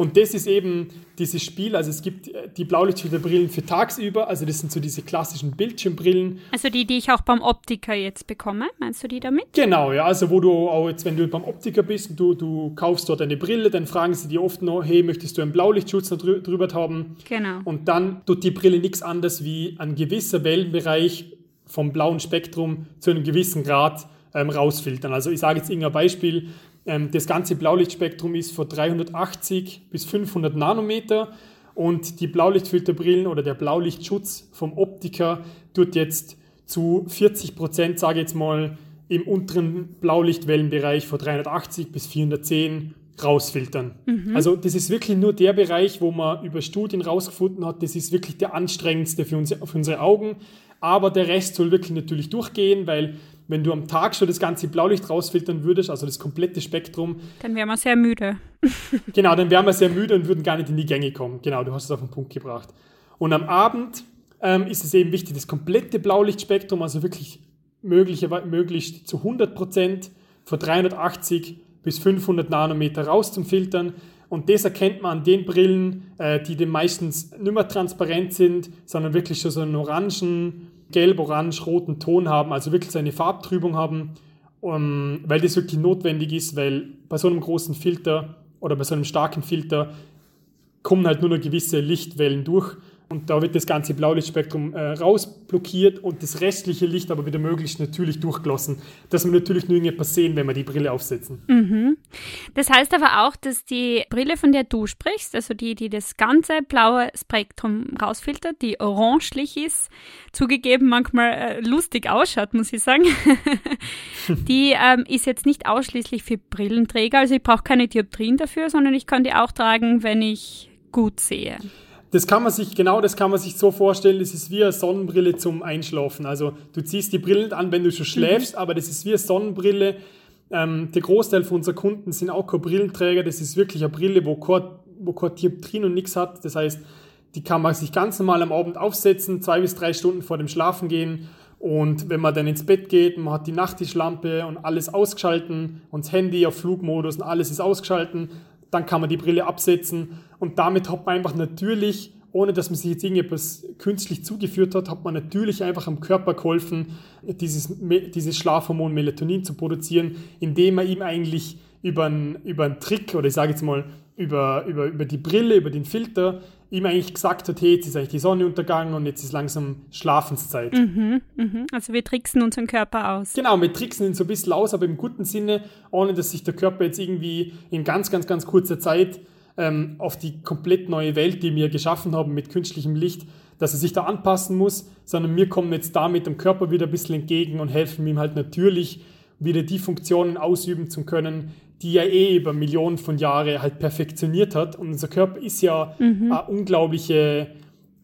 S2: Und das ist eben dieses Spiel. Also es gibt äh, die Blaulichtfilterbrillen für tagsüber. Also das sind so diese klassischen Bildschirmbrillen.
S1: Also die, die ich auch beim Optiker jetzt bekomme. Meinst du die damit?
S2: Genau, ja. Also wo du auch jetzt, wenn du beim Optiker bist und du, du kaufst dort eine Brille, dann fragen sie dir oft noch, hey, möchtest du einen Blaulichtschutz drüber haben?
S1: Genau.
S2: Und dann tut die Brille nichts anderes wie ein gewisser Wellenbereich vom blauen Spektrum zu einem gewissen Grad ähm, rausfiltern. Also ich sage jetzt irgendein Beispiel, das ganze Blaulichtspektrum ist von 380 bis 500 Nanometer und die Blaulichtfilterbrillen oder der Blaulichtschutz vom Optiker tut jetzt zu 40 Prozent, sage ich jetzt mal, im unteren Blaulichtwellenbereich von 380 bis 410 rausfiltern. Mhm. Also das ist wirklich nur der Bereich, wo man über Studien rausgefunden hat, das ist wirklich der anstrengendste für, uns, für unsere Augen. Aber der Rest soll wirklich natürlich durchgehen, weil wenn du am Tag schon das ganze Blaulicht rausfiltern würdest, also das komplette Spektrum.
S1: Dann wären wir sehr müde.
S2: genau, dann wären wir sehr müde und würden gar nicht in die Gänge kommen. Genau, du hast es auf den Punkt gebracht. Und am Abend ähm, ist es eben wichtig, das komplette Blaulichtspektrum, also wirklich möglichst zu 100 Prozent von 380 bis 500 Nanometer rauszufiltern. Und das erkennt man an den Brillen, äh, die dann meistens nicht mehr transparent sind, sondern wirklich schon so einen orangen, gelb-orange-roten Ton haben, also wirklich so eine Farbtrübung haben, um, weil das wirklich notwendig ist, weil bei so einem großen Filter oder bei so einem starken Filter kommen halt nur noch gewisse Lichtwellen durch und da wird das ganze Blaulichtspektrum äh, rausblockiert und das restliche Licht aber wieder möglichst natürlich durchgelassen, dass wir natürlich nur irgendetwas sehen, wenn wir die Brille aufsetzen.
S1: Mhm. Das heißt aber auch, dass die Brille, von der du sprichst, also die, die das ganze blaue Spektrum rausfiltert, die orangelich ist, zugegeben manchmal äh, lustig ausschaut, muss ich sagen, die ähm, ist jetzt nicht ausschließlich für Brillenträger, also ich brauche keine Dioptrien dafür, sondern ich kann die auch tragen, wenn ich gut sehe.
S2: Das kann man sich, genau das kann man sich so vorstellen, das ist wie eine Sonnenbrille zum Einschlafen. Also du ziehst die Brille an, wenn du schon schläfst, mhm. aber das ist wie eine Sonnenbrille. Ähm, der Großteil von unseren Kunden sind auch keine Brillenträger, das ist wirklich eine Brille, wo kein, wo kein Dioptrin und nichts hat. Das heißt, die kann man sich ganz normal am Abend aufsetzen, zwei bis drei Stunden vor dem Schlafen gehen. Und wenn man dann ins Bett geht, man hat die Nachttischlampe und alles ausgeschalten und das Handy auf Flugmodus und alles ist ausgeschalten, dann kann man die Brille absetzen. Und damit hat man einfach natürlich, ohne dass man sich jetzt irgendetwas künstlich zugeführt hat, hat man natürlich einfach am Körper geholfen, dieses, dieses Schlafhormon Melatonin zu produzieren, indem man ihm eigentlich über einen, über einen Trick oder ich sage jetzt mal über, über, über die Brille, über den Filter, ihm eigentlich gesagt hat, hey, jetzt ist eigentlich die Sonne untergegangen und jetzt ist langsam Schlafenszeit.
S1: Mhm, mhm. Also wir tricksen unseren Körper aus.
S2: Genau, wir tricksen ihn so ein bisschen aus, aber im guten Sinne, ohne dass sich der Körper jetzt irgendwie in ganz, ganz, ganz kurzer Zeit ähm, auf die komplett neue Welt, die wir geschaffen haben mit künstlichem Licht, dass er sich da anpassen muss, sondern wir kommen jetzt damit dem Körper wieder ein bisschen entgegen und helfen ihm halt natürlich wieder die Funktionen ausüben zu können, die er eh über Millionen von Jahren halt perfektioniert hat. Und unser Körper ist ja mhm. eine unglaubliche,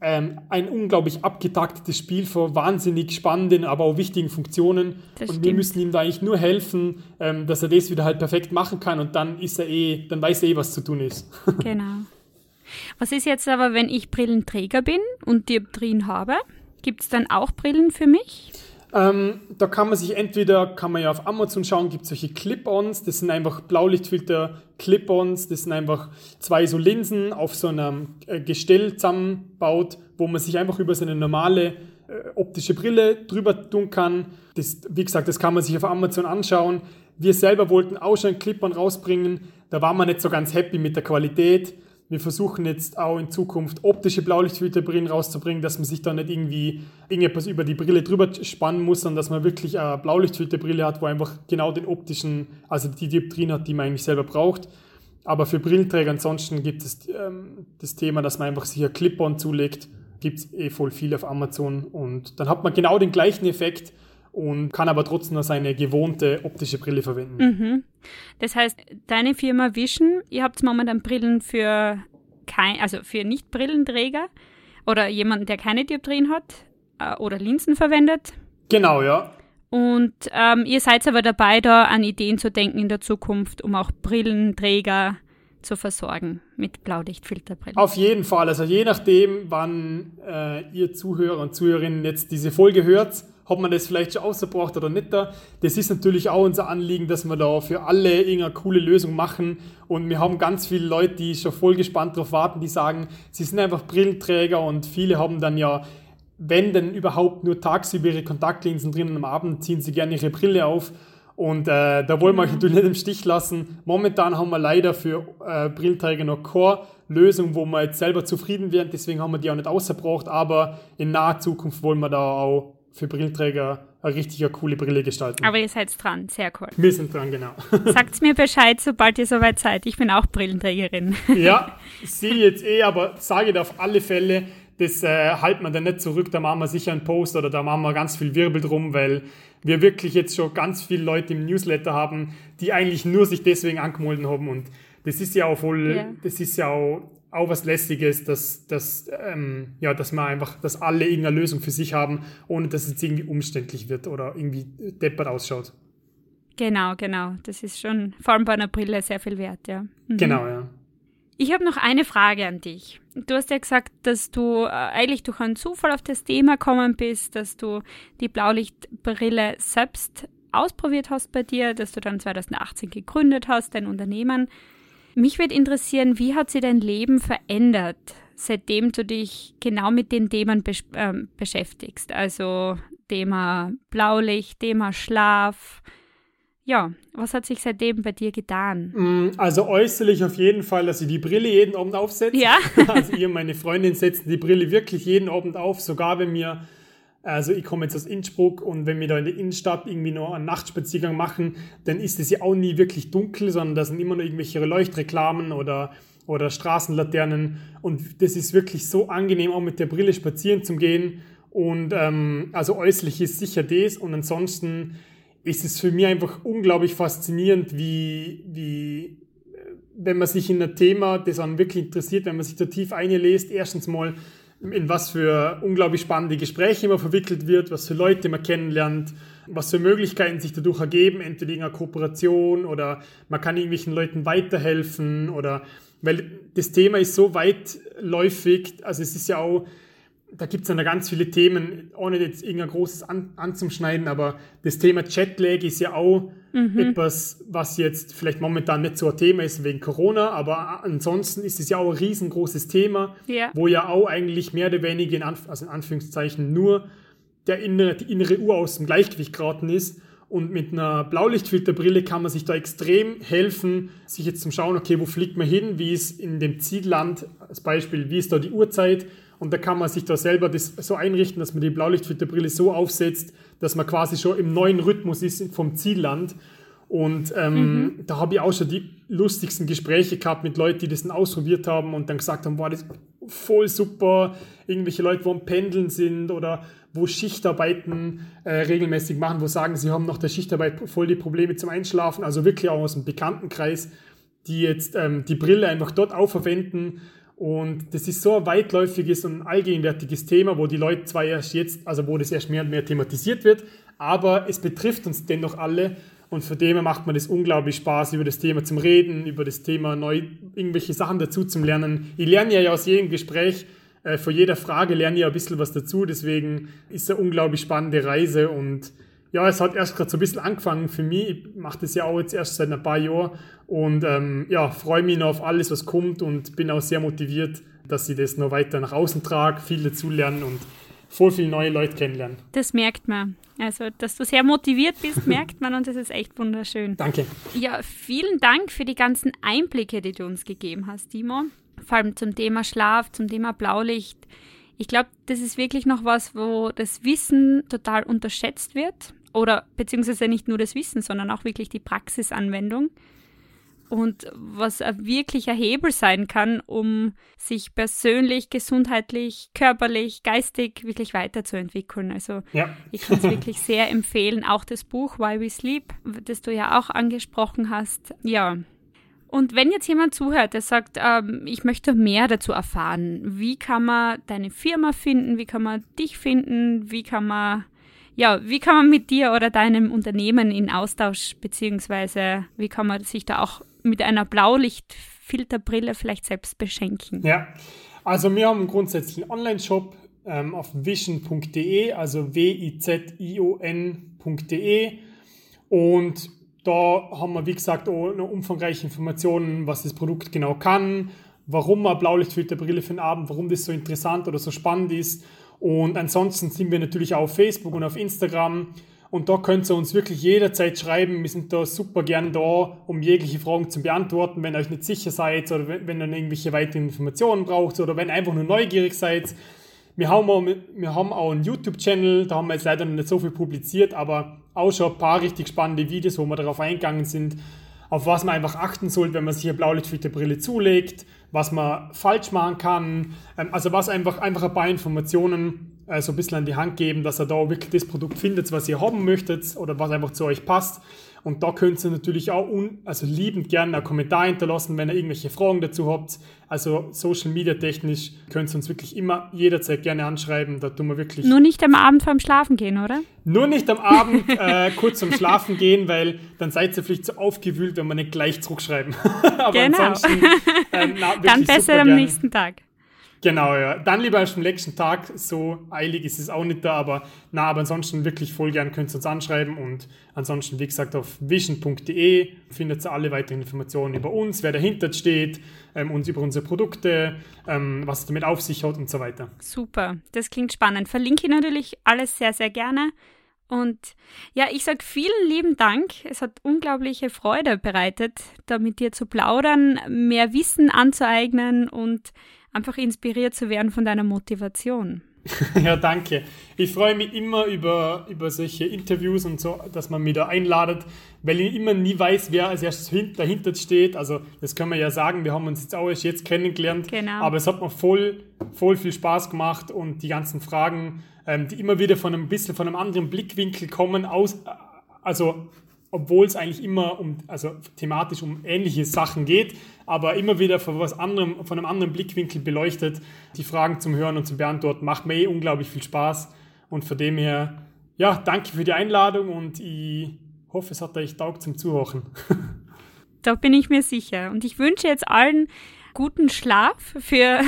S2: ähm, ein unglaublich abgetaktetes Spiel für wahnsinnig spannenden, aber auch wichtigen Funktionen. Das und stimmt. wir müssen ihm da eigentlich nur helfen, ähm, dass er das wieder halt perfekt machen kann und dann ist er eh, dann weiß er eh, was zu tun ist.
S1: genau. Was ist jetzt aber, wenn ich Brillenträger bin und Dioptrien habe? Gibt es dann auch Brillen für mich?
S2: Ähm, da kann man sich entweder, kann man ja auf Amazon schauen, gibt es solche Clip-Ons, das sind einfach Blaulichtfilter Clip-Ons, das sind einfach zwei so Linsen auf so einem äh, Gestell zusammenbaut, wo man sich einfach über so eine normale äh, optische Brille drüber tun kann. Das, wie gesagt, das kann man sich auf Amazon anschauen. Wir selber wollten auch schon einen Clip-On rausbringen, da waren wir nicht so ganz happy mit der Qualität wir versuchen jetzt auch in Zukunft optische Blaulichtfilterbrillen rauszubringen, dass man sich da nicht irgendwie irgendetwas über die Brille drüber spannen muss, sondern dass man wirklich eine Blaulichtfilterbrille hat, wo einfach genau den optischen, also die Dioptrien hat, die man eigentlich selber braucht. Aber für Brillenträger ansonsten gibt es ähm, das Thema, dass man einfach sich ein Clip-On zulegt. Gibt es eh voll viel auf Amazon und dann hat man genau den gleichen Effekt, und kann aber trotzdem noch seine gewohnte optische Brille verwenden.
S1: Mhm. Das heißt, deine Firma Vision, ihr habt momentan Brillen für kein, also für Nicht-Brillenträger oder jemanden, der keine Dioptrien hat äh, oder Linsen verwendet.
S2: Genau, ja.
S1: Und ähm, ihr seid aber dabei, da an Ideen zu denken in der Zukunft, um auch Brillenträger zu versorgen mit Blaulichtfilterbrillen.
S2: Auf jeden Fall. Also je nachdem, wann äh, ihr Zuhörer und Zuhörerinnen jetzt diese Folge hört, ob man das vielleicht schon ausgebracht oder nicht da. Das ist natürlich auch unser Anliegen, dass wir da für alle irgendeine coole Lösung machen. Und wir haben ganz viele Leute, die schon voll gespannt darauf warten, die sagen, sie sind einfach Brillenträger und viele haben dann ja, wenn denn überhaupt nur tagsüber ihre Kontaktlinsen drin und am Abend ziehen sie gerne ihre Brille auf. Und äh, da wollen wir euch natürlich nicht im Stich lassen. Momentan haben wir leider für äh, Brillenträger noch keine Lösung, wo wir jetzt selber zufrieden wären. Deswegen haben wir die auch nicht ausgebracht. Aber in naher Zukunft wollen wir da auch für Brillenträger eine richtig coole Brille gestalten.
S1: Aber ihr seid dran, sehr cool.
S2: Wir sind dran, genau.
S1: Sagt mir Bescheid, sobald ihr soweit seid. Ich bin auch Brillenträgerin.
S2: ja, sehe jetzt eh, aber sage auf alle Fälle, das äh, halten wir dann nicht zurück, da machen wir sicher einen Post oder da machen wir ganz viel Wirbel drum, weil wir wirklich jetzt schon ganz viele Leute im Newsletter haben, die eigentlich nur sich deswegen angemeldet haben und das ist ja auch voll, yeah. das ist ja auch auch was Lästiges, dass, dass, ähm, ja, dass man einfach, dass alle irgendeine Lösung für sich haben, ohne dass es irgendwie umständlich wird oder irgendwie deppert ausschaut.
S1: Genau, genau. Das ist schon vor allem bei einer Brille sehr viel wert, ja.
S2: Mhm. Genau, ja.
S1: Ich habe noch eine Frage an dich. Du hast ja gesagt, dass du äh, eigentlich durch einen Zufall auf das Thema gekommen bist, dass du die Blaulichtbrille selbst ausprobiert hast bei dir, dass du dann 2018 gegründet hast, dein Unternehmen. Mich würde interessieren, wie hat sich dein Leben verändert, seitdem du dich genau mit den Themen besch äh, beschäftigst? Also Thema Blaulicht, Thema Schlaf, ja, was hat sich seitdem bei dir getan?
S2: Mm, also äußerlich auf jeden Fall, dass ich die Brille jeden Abend aufsetze.
S1: Ja.
S2: also ihr und meine Freundin setzen die Brille wirklich jeden Abend auf, sogar wenn wir, also ich komme jetzt aus Innsbruck und wenn wir da in der Innenstadt irgendwie noch einen Nachtspaziergang machen, dann ist es ja auch nie wirklich dunkel, sondern da sind immer noch irgendwelche Leuchtreklamen oder, oder Straßenlaternen. Und das ist wirklich so angenehm, auch mit der Brille spazieren zu gehen. Und ähm, also äußerlich ist sicher das. Und ansonsten ist es für mich einfach unglaublich faszinierend, wie, wie wenn man sich in ein Thema, das einen wirklich interessiert, wenn man sich da tief einlässt, erstens mal, in was für unglaublich spannende Gespräche man verwickelt wird, was für Leute man kennenlernt, was für Möglichkeiten sich dadurch ergeben, entweder in einer Kooperation oder man kann irgendwelchen Leuten weiterhelfen oder weil das Thema ist so weitläufig, also es ist ja auch da gibt es dann ganz viele Themen, ohne jetzt irgendein großes an, anzuschneiden, aber das Thema Jetlag ist ja auch mhm. etwas, was jetzt vielleicht momentan nicht so ein Thema ist wegen Corona, aber ansonsten ist es ja auch ein riesengroßes Thema,
S1: ja.
S2: wo ja auch eigentlich mehr oder weniger in, Anf also in Anführungszeichen nur der innere, die innere Uhr aus dem Gleichgewicht geraten ist. Und mit einer Blaulichtfilterbrille kann man sich da extrem helfen, sich jetzt zum Schauen, okay, wo fliegt man hin, wie ist in dem Zielland, als Beispiel, wie ist da die Uhrzeit, und da kann man sich da selber das so einrichten, dass man die Blaulichtfilterbrille so aufsetzt, dass man quasi schon im neuen Rhythmus ist vom Zielland. Und ähm, mhm. da habe ich auch schon die lustigsten Gespräche gehabt mit Leuten, die das dann ausprobiert haben und dann gesagt haben, war das voll super. Irgendwelche Leute, wo am Pendeln sind oder wo Schichtarbeiten äh, regelmäßig machen, wo sagen, sie haben nach der Schichtarbeit voll die Probleme zum Einschlafen. Also wirklich auch aus dem Bekanntenkreis, die jetzt ähm, die Brille einfach dort aufverwenden und das ist so ein weitläufiges und allgegenwärtiges Thema, wo die Leute zwar erst jetzt, also wo das erst mehr und mehr thematisiert wird, aber es betrifft uns dennoch alle. Und für dem macht man das unglaublich Spaß, über das Thema zum Reden, über das Thema neu irgendwelche Sachen dazu zum Lernen. Ich lerne ja aus jedem Gespräch, äh, vor jeder Frage lerne ich ein bisschen was dazu. Deswegen ist es eine unglaublich spannende Reise und ja, es hat erst gerade so ein bisschen angefangen für mich. Ich mache das ja auch jetzt erst seit ein paar Jahren und ähm, ja, freue mich noch auf alles, was kommt und bin auch sehr motiviert, dass ich das noch weiter nach außen trage, viel dazulernen und voll viele neue Leute kennenlernen.
S1: Das merkt man. Also, dass du sehr motiviert bist, merkt man und das ist echt wunderschön.
S2: Danke.
S1: Ja, vielen Dank für die ganzen Einblicke, die du uns gegeben hast, Timo. Vor allem zum Thema Schlaf, zum Thema Blaulicht. Ich glaube, das ist wirklich noch was, wo das Wissen total unterschätzt wird oder beziehungsweise nicht nur das Wissen, sondern auch wirklich die Praxisanwendung. Und was ein wirklicher Hebel sein kann, um sich persönlich, gesundheitlich, körperlich, geistig wirklich weiterzuentwickeln. Also
S2: ja.
S1: ich kann es wirklich sehr empfehlen. Auch das Buch Why We Sleep, das du ja auch angesprochen hast. Ja, und wenn jetzt jemand zuhört, der sagt, ähm, ich möchte mehr dazu erfahren, wie kann man deine Firma finden, wie kann man dich finden, wie kann man ja, wie kann man mit dir oder deinem Unternehmen in Austausch, beziehungsweise wie kann man sich da auch mit einer Blaulichtfilterbrille vielleicht selbst beschenken?
S2: Ja, also wir haben grundsätzlich einen Online-Shop ähm, auf vision.de, also w-i-z-i-o-n.de und da haben wir, wie gesagt, auch noch umfangreiche Informationen, was das Produkt genau kann, warum man Blaulichtfilterbrille für den Abend, warum das so interessant oder so spannend ist und ansonsten sind wir natürlich auch auf Facebook und auf Instagram. Und da könnt ihr uns wirklich jederzeit schreiben. Wir sind da super gern da, um jegliche Fragen zu beantworten, wenn ihr euch nicht sicher seid oder wenn, wenn ihr irgendwelche weiteren Informationen braucht oder wenn ihr einfach nur neugierig seid. Wir haben auch, wir haben auch einen YouTube-Channel, da haben wir jetzt leider noch nicht so viel publiziert, aber auch schon ein paar richtig spannende Videos, wo wir darauf eingegangen sind, auf was man einfach achten sollte, wenn man sich eine Blaulichtfilterbrille zulegt was man falsch machen kann. Ähm, also was einfach, einfach ein paar Informationen äh, so ein bisschen an die Hand geben, dass ihr da wirklich das Produkt findet, was ihr haben möchtet oder was einfach zu euch passt. Und da könnt ihr natürlich auch un, also liebend gerne einen Kommentar hinterlassen, wenn ihr irgendwelche Fragen dazu habt. Also Social Media technisch könnt ihr uns wirklich immer jederzeit gerne anschreiben. Da tun wir wirklich.
S1: Nur nicht am Abend vorm Schlafen gehen, oder?
S2: Nur nicht am Abend äh, kurz zum Schlafen gehen, weil dann seid ihr vielleicht so aufgewühlt, wenn wir nicht gleich zurückschreiben.
S1: Aber genau. ansonsten. Äh, na, dann besser am nächsten Tag.
S2: Genau, ja. Dann lieber als am nächsten Tag. So eilig ist es auch nicht da, aber na, aber ansonsten wirklich voll gern könnt ihr uns anschreiben und ansonsten, wie gesagt, auf vision.de findet ihr alle weiteren Informationen über uns, wer dahinter steht, ähm, uns über unsere Produkte, ähm, was es damit auf sich hat und so weiter.
S1: Super, das klingt spannend. Verlinke ich natürlich alles sehr, sehr gerne. Und ja, ich sage vielen lieben Dank. Es hat unglaubliche Freude bereitet, da mit dir zu plaudern, mehr Wissen anzueignen und einfach inspiriert zu werden von deiner Motivation.
S2: Ja, danke. Ich freue mich immer über, über solche Interviews und so, dass man mich da einladet, weil ich immer nie weiß, wer als erstes dahinter steht. Also, das können wir ja sagen, wir haben uns jetzt auch erst jetzt kennengelernt. Genau. Aber es hat mir voll, voll viel Spaß gemacht und die ganzen Fragen, ähm, die immer wieder von einem bisschen von einem anderen Blickwinkel kommen, aus, also obwohl es eigentlich immer um, also thematisch um ähnliche Sachen geht, aber immer wieder von was anderem, von einem anderen Blickwinkel beleuchtet, die Fragen zum Hören und zum Beantworten, macht mir eh unglaublich viel Spaß. Und von dem her, ja, danke für die Einladung und ich hoffe, es hat euch taugt zum Zuhören.
S1: Da bin ich mir sicher. Und ich wünsche jetzt allen guten Schlaf für,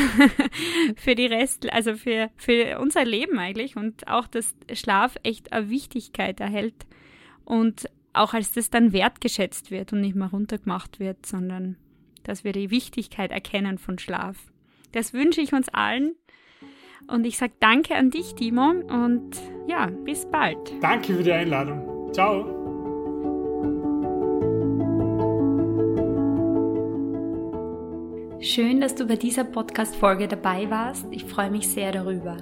S1: für die Rest, also für, für unser Leben eigentlich und auch, dass Schlaf echt eine Wichtigkeit erhält und auch als das dann wertgeschätzt wird und nicht mehr runtergemacht wird, sondern dass wir die Wichtigkeit erkennen von Schlaf. Das wünsche ich uns allen. Und ich sage danke an dich, Timo, und ja, bis bald.
S2: Danke für die Einladung. Ciao.
S1: Schön, dass du bei dieser Podcast-Folge dabei warst. Ich freue mich sehr darüber.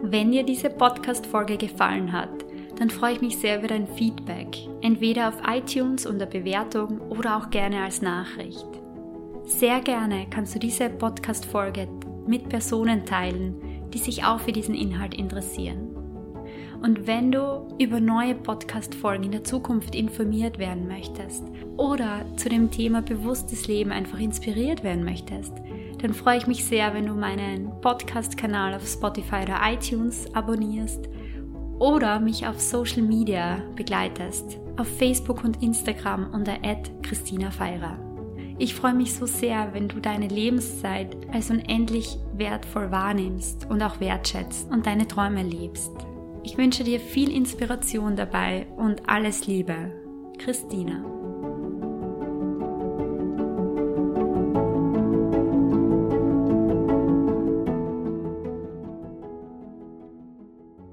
S1: Wenn dir diese Podcast-Folge gefallen hat, dann freue ich mich sehr über dein Feedback, entweder auf iTunes unter Bewertung oder auch gerne als Nachricht. Sehr gerne kannst du diese Podcast-Folge mit Personen teilen, die sich auch für diesen Inhalt interessieren. Und wenn du über neue Podcast-Folgen in der Zukunft informiert werden möchtest oder zu dem Thema bewusstes Leben einfach inspiriert werden möchtest, dann freue ich mich sehr, wenn du meinen Podcast-Kanal auf Spotify oder iTunes abonnierst oder mich auf Social Media begleitest, auf Facebook und Instagram unter Christina Feirer. Ich freue mich so sehr, wenn du deine Lebenszeit als unendlich wertvoll wahrnimmst und auch wertschätzt und deine Träume lebst. Ich wünsche dir viel Inspiration dabei und alles Liebe. Christina.